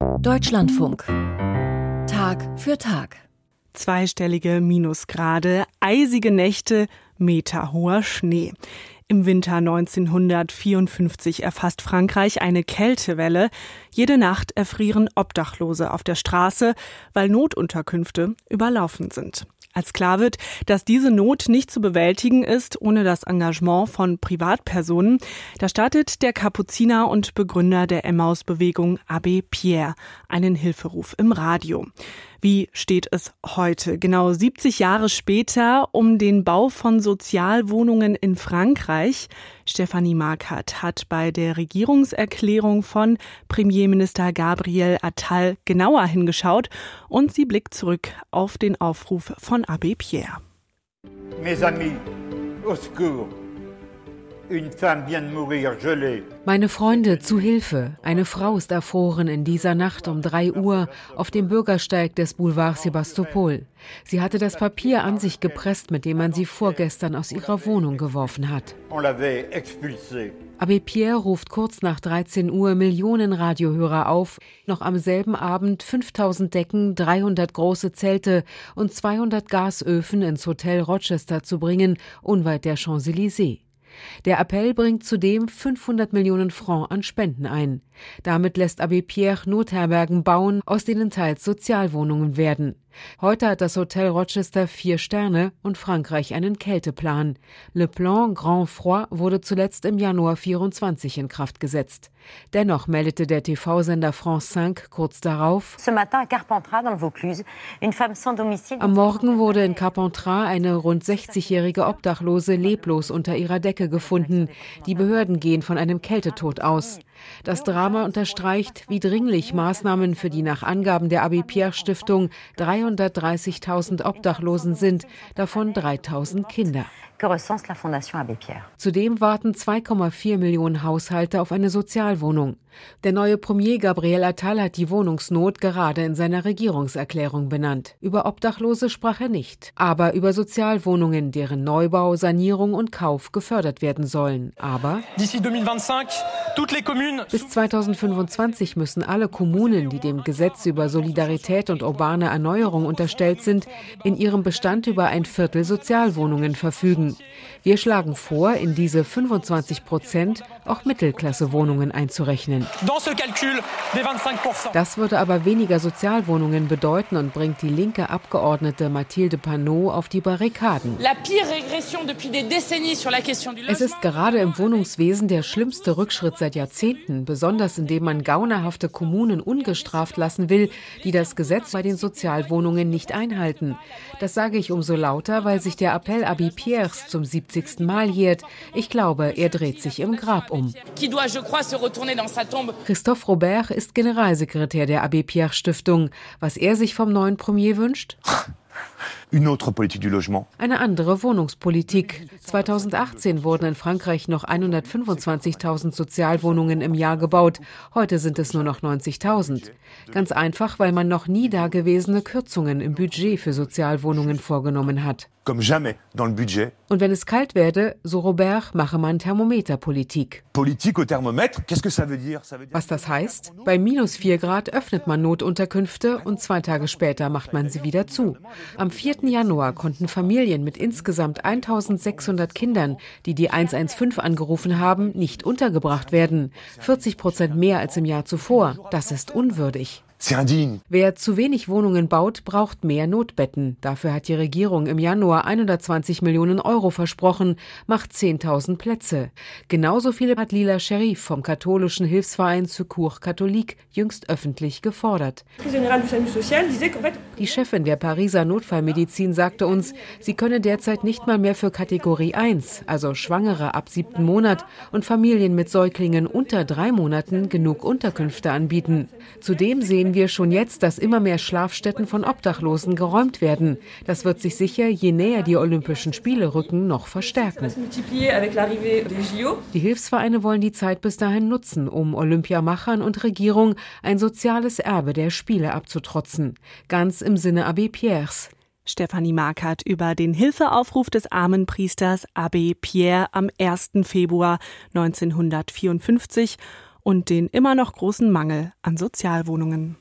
Deutschlandfunk. Tag für Tag. Zweistellige Minusgrade, eisige Nächte, meterhoher Schnee. Im Winter 1954 erfasst Frankreich eine Kältewelle. Jede Nacht erfrieren Obdachlose auf der Straße, weil Notunterkünfte überlaufen sind. Als klar wird, dass diese Not nicht zu bewältigen ist ohne das Engagement von Privatpersonen, da startet der Kapuziner und Begründer der Emmaus-Bewegung Abbé Pierre einen Hilferuf im Radio. Wie steht es heute, genau 70 Jahre später, um den Bau von Sozialwohnungen in Frankreich? Stefanie Markert hat bei der Regierungserklärung von Premierminister Gabriel Attal genauer hingeschaut und sie blickt zurück auf den Aufruf von Abbé Pierre. Mes amis, au secours. Meine Freunde, zu Hilfe. Eine Frau ist erfroren in dieser Nacht um drei Uhr auf dem Bürgersteig des Boulevards Sebastopol. Sie hatte das Papier an sich gepresst, mit dem man sie vorgestern aus ihrer Wohnung geworfen hat. Abbé Pierre ruft kurz nach 13 Uhr Millionen Radiohörer auf, noch am selben Abend 5000 Decken, 300 große Zelte und 200 Gasöfen ins Hotel Rochester zu bringen, unweit der Champs-Élysées. Der Appell bringt zudem 500 Millionen Francs an Spenden ein. Damit lässt Abbé Pierre Notherbergen bauen, aus denen teils Sozialwohnungen werden. Heute hat das Hotel Rochester vier Sterne und Frankreich einen Kälteplan. Le Plan Grand Froid wurde zuletzt im Januar 24 in Kraft gesetzt. Dennoch meldete der TV-Sender France 5 kurz darauf, am Morgen wurde in Carpentras eine rund 60-jährige Obdachlose leblos unter ihrer Decke gefunden. Die Behörden gehen von einem Kältetod aus. Das Drama unterstreicht, wie dringlich Maßnahmen für die nach Angaben der Abbé Pierre Stiftung 330.000 Obdachlosen sind, davon 3.000 Kinder que recense la Fondation Abbé Pierre. Zudem warten 2,4 Millionen Haushalte auf eine Sozialwohnung. Der neue Premier Gabriel Attal hat die Wohnungsnot gerade in seiner Regierungserklärung benannt. Über Obdachlose sprach er nicht, aber über Sozialwohnungen, deren Neubau, Sanierung und Kauf gefördert werden sollen. Aber bis 2025 müssen alle Kommunen, die dem Gesetz über Solidarität und urbane Erneuerung unterstellt sind, in ihrem Bestand über ein Viertel Sozialwohnungen verfügen. Wir schlagen vor, in diese 25 Prozent auch Mittelklassewohnungen einzurechnen. Das würde aber weniger Sozialwohnungen bedeuten und bringt die linke Abgeordnete Mathilde Panot auf die Barrikaden. Es ist gerade im Wohnungswesen der schlimmste Rückschritt seit Jahrzehnten, besonders indem man gaunerhafte Kommunen ungestraft lassen will, die das Gesetz bei den Sozialwohnungen nicht einhalten. Das sage ich umso lauter, weil sich der Appell Abbé Pierres zum 70. Mal jährt. Ich glaube, er dreht sich im Grab um. Christophe Robert ist Generalsekretär der Abbé Pierre Stiftung. Was er sich vom neuen Premier wünscht? Eine andere Wohnungspolitik. 2018 wurden in Frankreich noch 125.000 Sozialwohnungen im Jahr gebaut. Heute sind es nur noch 90.000. Ganz einfach, weil man noch nie dagewesene Kürzungen im Budget für Sozialwohnungen vorgenommen hat. Und wenn es kalt werde, so Robert, mache man Thermometerpolitik. Was das heißt? Bei minus 4 Grad öffnet man Notunterkünfte und zwei Tage später macht man sie wieder zu. Am 4. Januar konnten Familien mit insgesamt 1600 Kindern, die die 115 angerufen haben, nicht untergebracht werden. 40 Prozent mehr als im Jahr zuvor. Das ist unwürdig. Wer zu wenig Wohnungen baut, braucht mehr Notbetten. Dafür hat die Regierung im Januar 120 Millionen Euro versprochen, macht 10.000 Plätze. Genauso viele hat Lila Sherif vom katholischen Hilfsverein Secours Catholique jüngst öffentlich gefordert. Die Chefin der Pariser Notfallmedizin sagte uns, sie könne derzeit nicht mal mehr für Kategorie 1, also Schwangere ab siebten Monat und Familien mit Säuglingen unter drei Monaten genug Unterkünfte anbieten. Zudem sehen sehen wir schon jetzt, dass immer mehr Schlafstätten von Obdachlosen geräumt werden. Das wird sich sicher, je näher die Olympischen Spiele rücken, noch verstärken. Die Hilfsvereine wollen die Zeit bis dahin nutzen, um Olympiamachern und Regierung ein soziales Erbe der Spiele abzutrotzen. Ganz im Sinne Abbé Pierres. Stefanie Markert über den Hilfeaufruf des armen Priesters Abbé Pierre am 1. Februar 1954 und den immer noch großen Mangel an Sozialwohnungen.